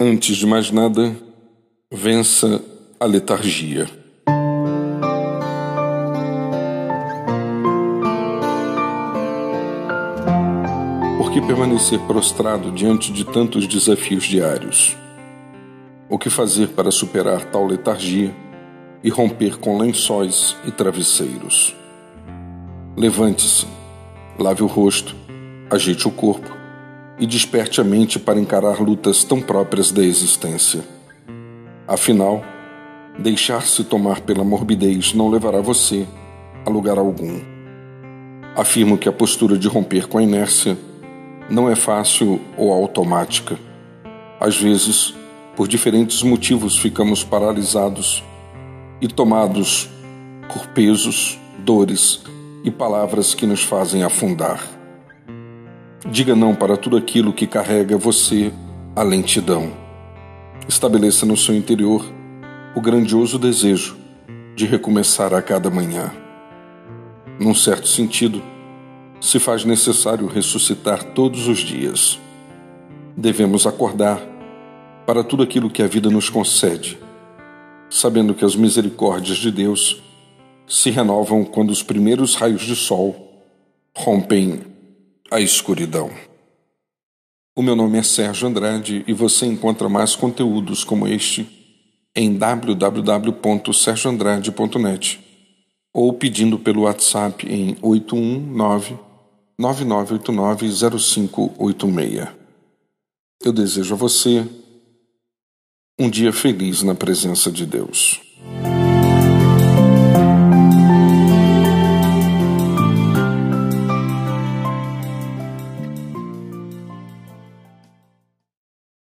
Antes de mais nada, vença a letargia. Por que permanecer prostrado diante de tantos desafios diários? O que fazer para superar tal letargia e romper com lençóis e travesseiros? Levante-se, lave o rosto, ajeite o corpo e desperte a mente para encarar lutas tão próprias da existência. Afinal, deixar-se tomar pela morbidez não levará você a lugar algum. Afirmo que a postura de romper com a inércia não é fácil ou automática. Às vezes, por diferentes motivos, ficamos paralisados e tomados por pesos, dores e palavras que nos fazem afundar. Diga não para tudo aquilo que carrega você a lentidão. Estabeleça no seu interior o grandioso desejo de recomeçar a cada manhã. Num certo sentido, se faz necessário ressuscitar todos os dias. Devemos acordar para tudo aquilo que a vida nos concede, sabendo que as misericórdias de Deus se renovam quando os primeiros raios de sol rompem a escuridão. O meu nome é Sérgio Andrade e você encontra mais conteúdos como este em www.sergioandrade.net ou pedindo pelo WhatsApp em 819 9989 0586. Eu desejo a você um dia feliz na presença de Deus.